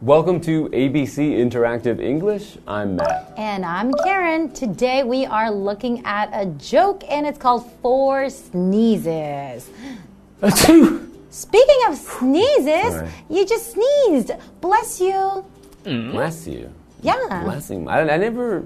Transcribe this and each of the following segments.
Welcome to ABC Interactive English. I'm Matt. And I'm Karen. Today we are looking at a joke and it's called Four Sneezes. Speaking of sneezes, Right. you just sneezed. Bless you. Mm. Bless you. Yeah. Blessing. I, I never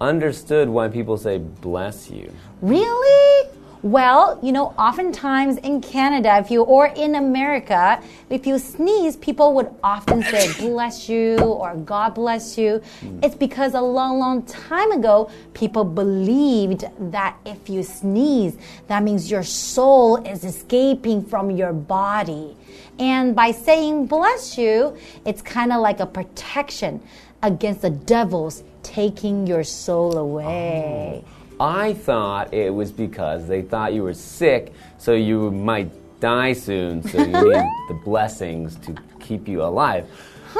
understood why people say bless you. Really? Well, you know, oftentimes in Canada, if you or in America, if you sneeze, people would often say bless you or God bless you. Hmm. It's because a long, long time ago, people believed that if you sneeze, that means your soul is escaping from your body. And by saying bless you, it's kind of like a protection against the devils taking your soul oh. away. I thought it was because they thought you were sick, so you might die soon, so you need the blessings to keep you alive.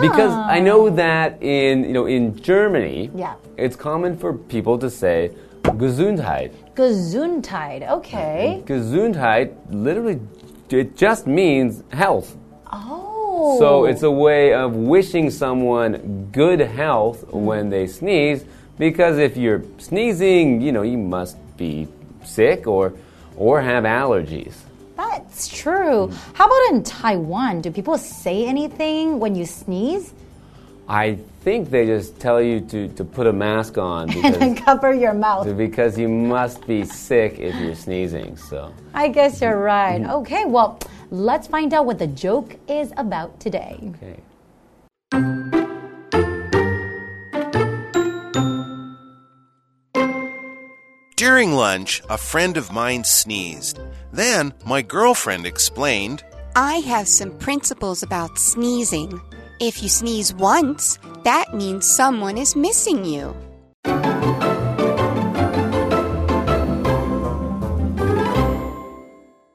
Because I know that in you know in Germany, Yeah. it's common for people to say Gesundheit. Gesundheit. Okay. Gesundheit literally it just means health. Oh. So it's a way of wishing someone good health when they sneeze because if you're sneezing, you know, you must be sick or or have allergies. That's true. How about in Taiwan? Do people say anything when you sneeze? I think they just tell you to, to put a mask on And because, cover your mouth. because you must be sick if you're sneezing. So I guess you're right. Okay, well, let's find out what the joke is about today. okay. During lunch, a friend of mine sneezed. Then my girlfriend explained, I have some principles about sneezing. If you sneeze once, that means someone is missing you.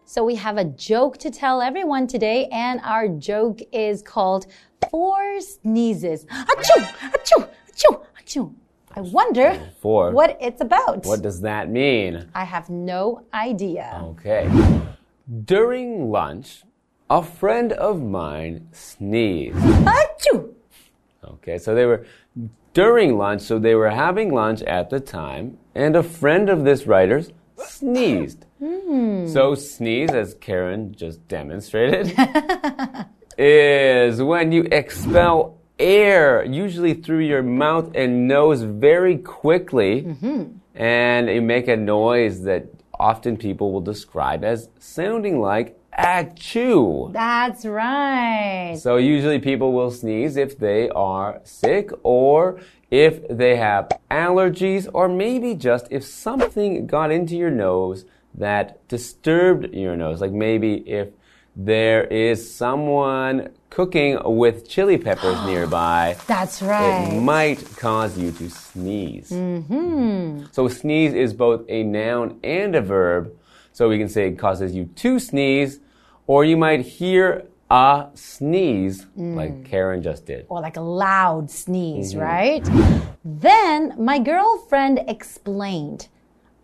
So we have a joke to tell everyone today, and our joke is called Four Sneezes. Achoo! Achoo! Achoo! Achoo! I wonder Four. what it's about. What does that mean? I have no idea. Okay. During lunch, a friend of mine sneezed. Achoo! Okay, so they were during lunch, so they were having lunch at the time, and a friend of this writer's sneezed. Hmm. So, sneeze, as Karen just demonstrated, is when you expel air, usually through your mouth and nose, very quickly, mm-hmm. and you make a noise that often people will describe as sounding like achoo. That's right. So usually people will sneeze if they are sick or if they have allergies or maybe just if something got into your nose that disturbed your nose. Like maybe if there is someone cooking with chili peppers nearby. That's right. It might cause you to sneeze. Mm-hmm. So sneeze is both a noun and a verb. So we can say it causes you to sneeze, or you might hear a sneeze, like mm. Karen just did. or like a loud sneeze, mm-hmm. right? Then my girlfriend explained,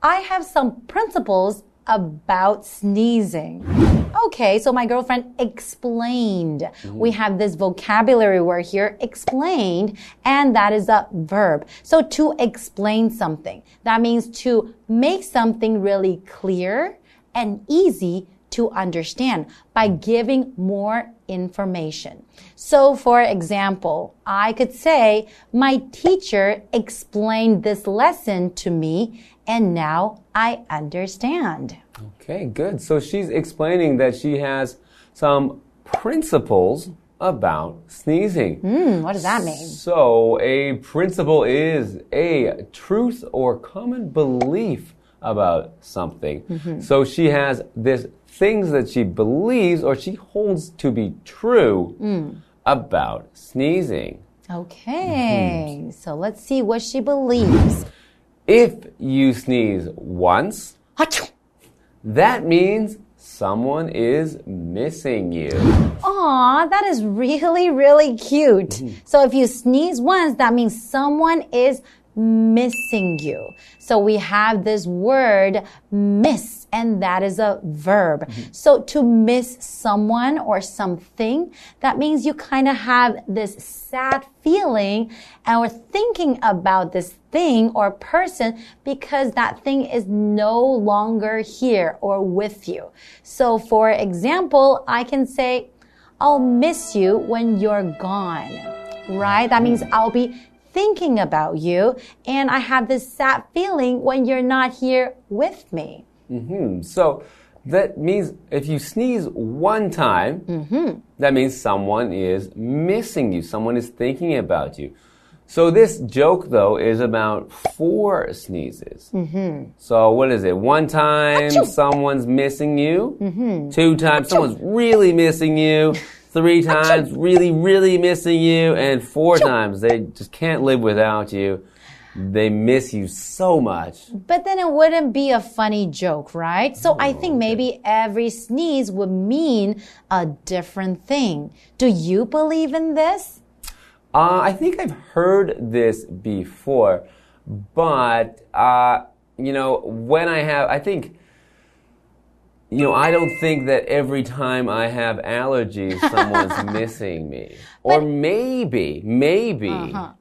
I have some principles about sneezing. Okay, so my girlfriend explained. We mm. have this vocabulary word here, explained, and that is a verb. So to explain something, that means to make something really clear and easy to understand by mm. giving more information. So, for example, I could say, My teacher explained this lesson to me, and now I understand. Okay, good. So she's explaining that she has some principles about sneezing. Hmm, what does that mean? So, a principle is a truth or common belief about something. Mm-hmm. So, she has this things that she believes or she holds to be true mm. about sneezing. Okay, mm-hmm. so let's see what she believes. If you sneeze once, Achoo! That means someone is missing you. Aw, that is really, really cute. Mm-hmm. So if you sneeze once, that means someone is missing you. So we have this word miss, and that is a verb. Mm-hmm. So to miss someone or something, that means you kind of have this sad feeling and we're thinking about this thing or person because that thing is no longer here or with you. So for example, I can say, I'll miss you when you're gone, right? That means mm. I'll be thinking about you and I have this sad feeling when you're not here with me. Hmm. So that means if you sneeze one time, mm-hmm. that means someone is missing you. Someone is thinking about you. So this joke, though, is about four sneezes. Mm-hmm. So what is it? One time someone's missing you. Mm-hmm. Two times someone's really missing you. Three times really, really missing you. And four times they just can't live without you. They miss you so much. But then it wouldn't be a funny joke, right? So I think maybe every sneeze would mean a different thing. Do you believe in this? Uh, I think I've heard this before, but uh, you know, when I have, I think, you know, I don't think that every time I have allergies, someone's missing me, or maybe, maybe. Uh-huh.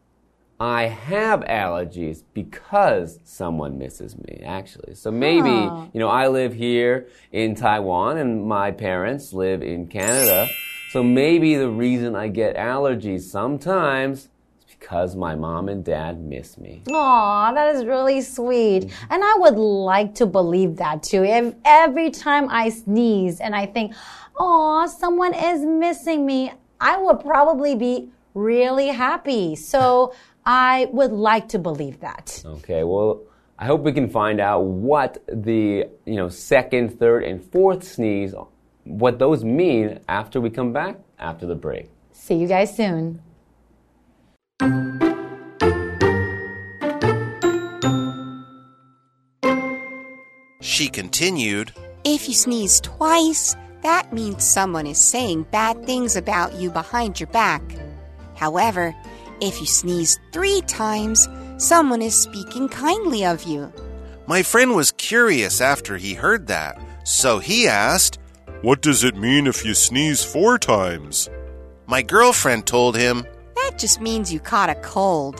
I have allergies because someone misses me, actually. So maybe, Huh. you know, I live here in Taiwan and my parents live in Canada. So maybe the reason I get allergies sometimes because my mom and dad miss me. Aw, that is really sweet. And I would like to believe that too. If every time I sneeze and I think, aw, someone is missing me, I would probably be really happy. So I would like to believe that. Okay, well, I hope we can find out what the, you know, second, third, and fourth sneeze, what those mean after we come back after the break. See you guys soon. She continued, If you sneeze twice, that means someone is saying bad things about you behind your back. However, if you sneeze three times, someone is speaking kindly of you. My friend was curious after he heard that, so he asked, What does it mean if you sneeze four times? My girlfriend told him, That just means you caught a cold.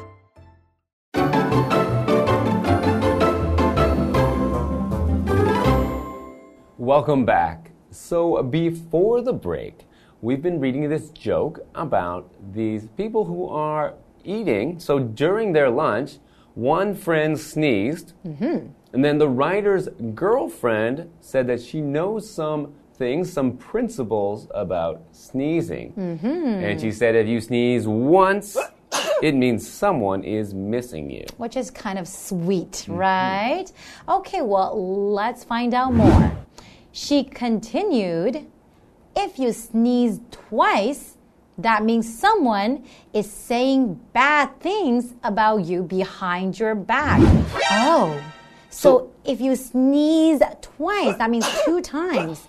Welcome back. So, before the break, we've been reading this joke about these people who are eating. So, during their lunch, one friend sneezed, mm-hmm. and then the writer's girlfriend said that she knows some things, some principles about sneezing. Mm-hmm. And she said if you sneeze once, it means someone is missing you. Which is kind of sweet, mm-hmm. right? Okay, well, let's find out more. She continued, if you sneeze twice, that means someone is saying bad things about you behind your back. Oh, so, if you sneeze twice, that means two times.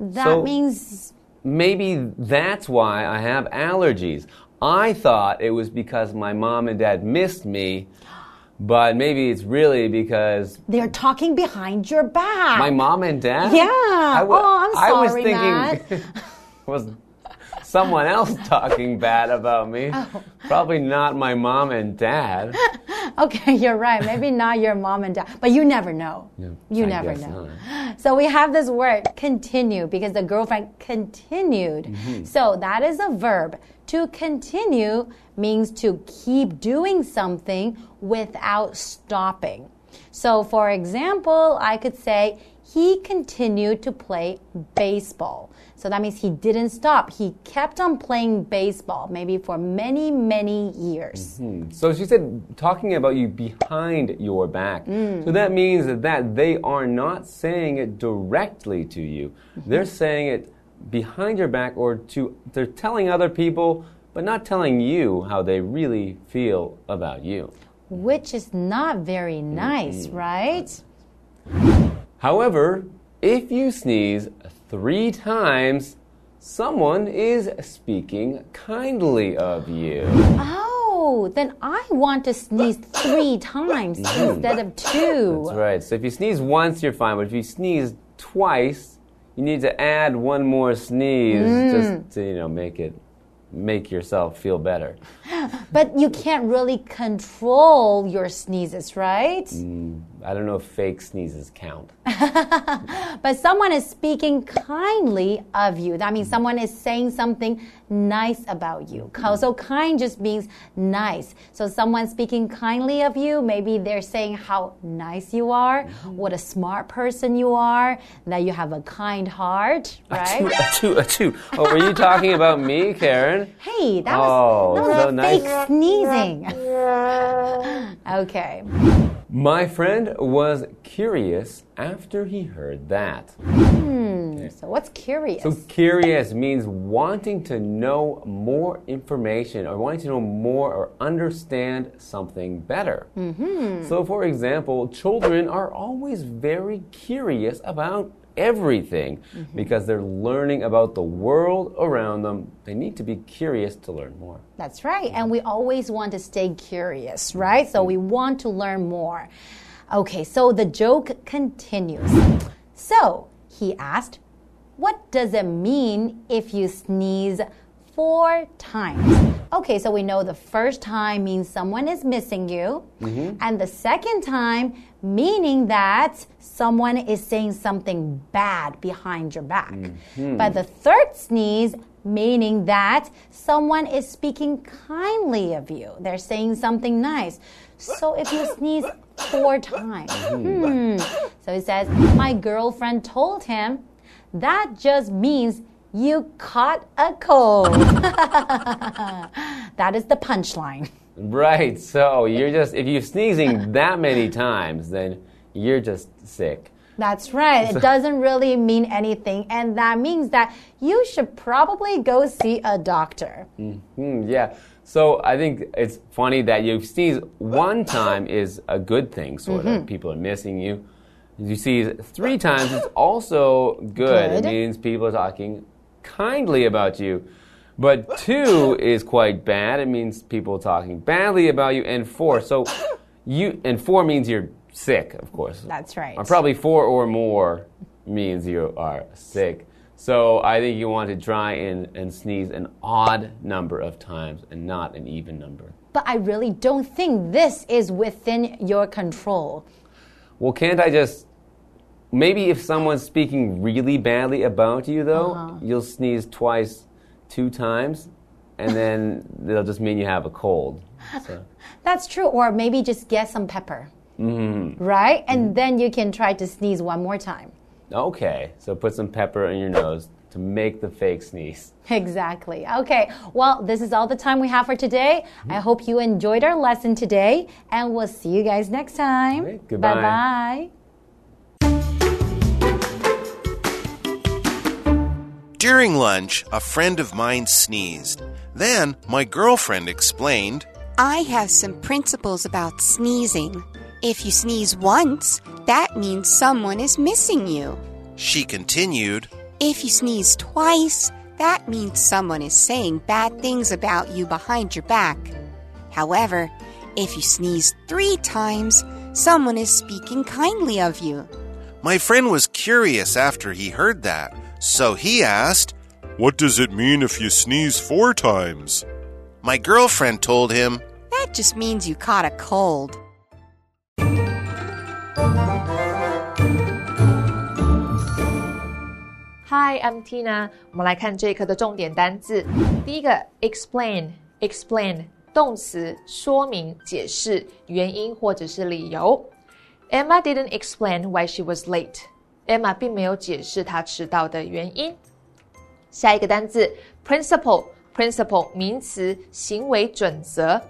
That So- means maybe that's why I have allergies. I thought it was because my mom and dad missed me, but maybe it's really because they're talking behind your back. my mom and dad. Yeah. I Oh, I'm sorry, I was thinking was someone else talking bad about me. Oh. Probably not my mom and dad. Okay, you're right. Maybe not your mom and dad, but you never know. you I never know. So we have this word continue because the girlfriend continued. Mm-hmm. So that is a verb. To continue means to keep doing something without stopping. So for example, I could say he continued to play baseball. So that means he didn't stop. He kept on playing baseball, maybe for many, many years. So she said talking about you behind your back. Mm. So that means that, they are not saying it directly to you. Mm-hmm. They're saying it behind your back or to they're telling other people but not telling you how they really feel about you. which is not very mm-hmm. nice, right? However, if you sneeze 3 times, someone is speaking kindly of you. Oh, Oh, then I want to sneeze three times mm-hmm. instead of two. That's right. So if you sneeze once, you're fine. But if you sneeze twice, you need to add one more sneeze mm. just to, you know, make it make yourself feel better. But you can't really control your sneezes, right? Mm. I don't know if fake sneezes count. But someone is speaking kindly of you. That means someone is saying something nice about you. So kind just means nice. So someone speaking kindly of you, maybe they're saying how nice you are, what a smart person you are, that you have a kind heart, right? Achoo, achoo. Oh, were you talking about me, Karen? Hey, that Oh, was, that was so a nice. fake sneezing. okay. My friend was curious after he heard that. Hmm, so what's curious? So, curious means wanting to know more information or wanting to know more or understand something better. Mm-hmm. So, for example, children are always very curious about everything mm-hmm. because they're learning about the world around them. They need to be curious to learn more. That's right. And mm-hmm. we always want to stay curious, mm-hmm. right? So we want to learn more. Okay, so the joke continues. So he asked, What does it mean if you sneeze four times? Okay, so we know the first time means someone is missing you, and the second time meaning that someone is saying something bad behind your back. But the third sneeze meaning that someone is speaking kindly of you. They're saying something nice. So if you sneeze four times, hmm. So he says, My girlfriend told him that just means you caught a cold. that is the punchline. Right. So, you're just, if you're sneezing that many times, then you're just sick. That's right. It doesn't really mean anything. And that means that you should probably go see a doctor. Hmm, yeah. So I think it's funny that you sneeze one time is a good thing, sort Mm-hmm. of. People are missing you. You sneeze three times, it's also good. It means people are talking kindly about you. But two is quite bad. It means people talking badly about you. And four, so you, and four means you're sick, of course. That's right. Or probably four or more means you are sick. So I think you want to try and, and sneeze an odd number of times and not an even number. But I really don't think this is within your control. Well, can't I just. Maybe if someone's speaking really badly about you, though, Uh-huh. you'll sneeze twice, two times, and then they'll just mean you have a cold. So, That's true. Or maybe just get some pepper. Mm-hmm. Right? And then you can try to sneeze one more time. okay, so put some pepper in your nose to make the fake sneeze. Exactly. Okay. Well, this is all the time we have for today. I hope you enjoyed our lesson today, and we'll see you guys next time. Goodbye. Bye bye. During lunch, a friend of mine sneezed. Then my girlfriend explained, I have some principles about sneezing. If you sneeze once, that means someone is missing you. she continued, If you sneeze twice, that means someone is saying bad things about you behind your back. However, if you sneeze three times, someone is speaking kindly of you. My friend was curious after he heard that, so he asked, What does it mean if you sneeze four times? My girlfriend told him, That just means you caught a cold. Hi, I'm Tina。我们来看这一课的重点单字。第一个，explain，explain，动词，说明、解释、原因或者是理由。Emma didn't explain why she was late. Emma 并没有解释她迟到的原因。下一个单字，principle，principle，名词，行为准则。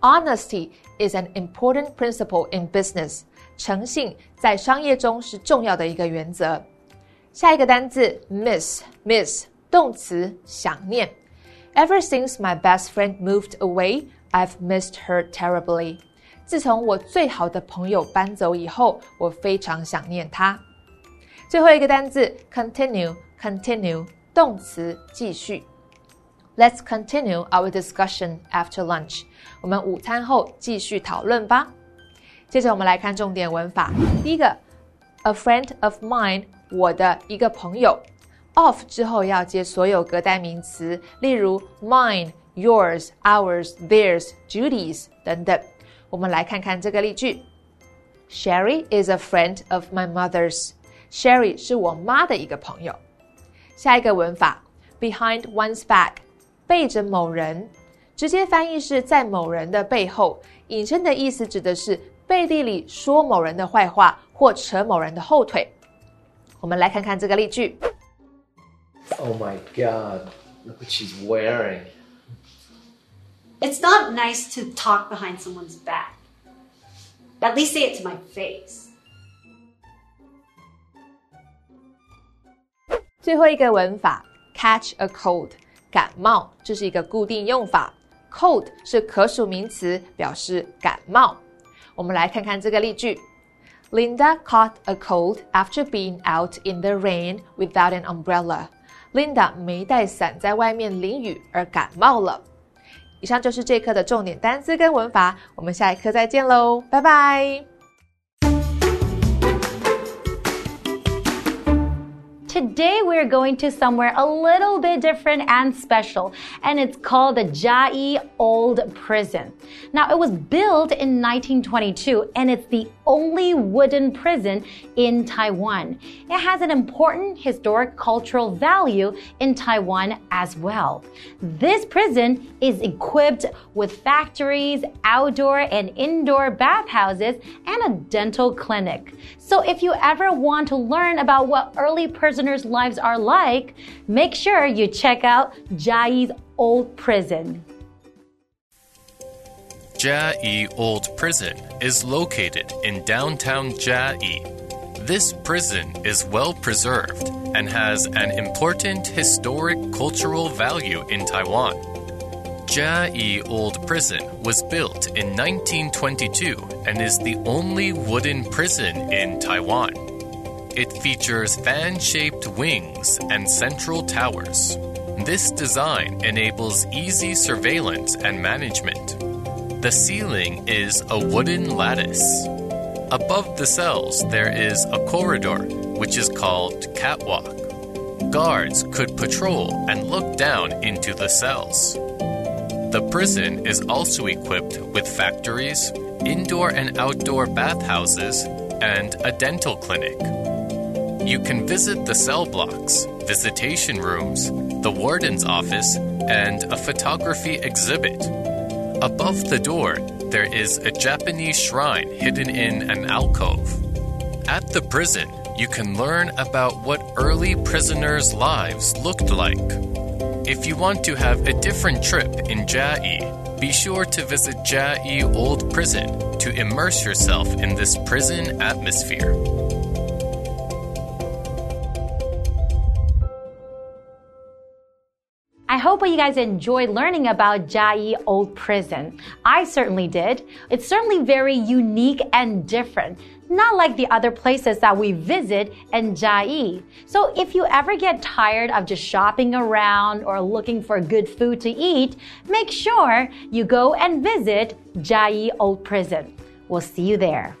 Honesty is an important principle in business. 诚信在商业中是重要的一个原则。下一个单字 miss miss 动词想念。Ever since my best friend moved away, I've missed her terribly. 自从我最好的朋友搬走以后，我非常想念她。 最后一个单字 continue，continue 动词继续。Let's continue our discussion after lunch。我们午餐后继续讨论吧。接着我们来看重点文法。第一个，a friend of mine，我的一个朋友。of 之后要接所有格代名词，例如 mine、yours、ours、theirs、Judy's 等等。我们来看看这个例句：Sherry is a friend of my mother's。Sherry 是我妈的一个朋友。下一个文法，behind one's back，背着某人，直接翻译是在某人的背后，引申的意思指的是背地里说某人的坏话或扯某人的后腿。我们来看看这个例句。Oh my god, look what she's wearing. It's not nice to talk behind someone's back. At least say it to my face. 最后一个文法，catch a cold，感冒，这是一个固定用法。cold 是可数名词，表示感冒。我们来看看这个例句：Linda caught a cold after being out in the rain without an umbrella. Linda 没带伞在外面淋雨而感冒了。以上就是这课的重点单词跟文法，我们下一课再见喽，拜拜。Today we're going to somewhere a little bit different and special, and it's called the Chiayi Old Prison. Now, it was built in 1922, and it's the only wooden prison in Taiwan. It has an important historic cultural value in Taiwan as well. This prison is equipped with factories, outdoor and indoor bathhouses, and a dental clinic. So if you ever want to learn about what early prisoners' lives are like, make sure you check out Chiayi's old prison. Chiayi Old Prison is located in downtown Chiayi. This prison is well preserved and has an important historic cultural value in Taiwan. Chiayi Old Prison was built in 1922 and is the only wooden prison in Taiwan. It features fan shaped wings and central towers. This design enables easy surveillance and management. The ceiling is a wooden lattice. Above the cells, there is a corridor, which is called catwalk. Guards could patrol and look down into the cells. The prison is also equipped with factories, indoor and outdoor bathhouses, and a dental clinic. You can visit the cell blocks, visitation rooms, the warden's office, and a photography exhibit. Above the door, there is a Japanese shrine hidden in an alcove. At the prison, you can learn about what early prisoners' lives looked like. If you want to have a different trip in Chiayi, be sure to visit Chiayi Old Prison to immerse yourself in this prison atmosphere. Hope you guys enjoyed learning about Chiayi Old Prison. I certainly did. It's certainly very unique and different, not like the other places that we visit in Chiayi. So if you ever get tired of just shopping around or looking for good food to eat, make sure you go and visit Chiayi Old Prison. We'll see you there.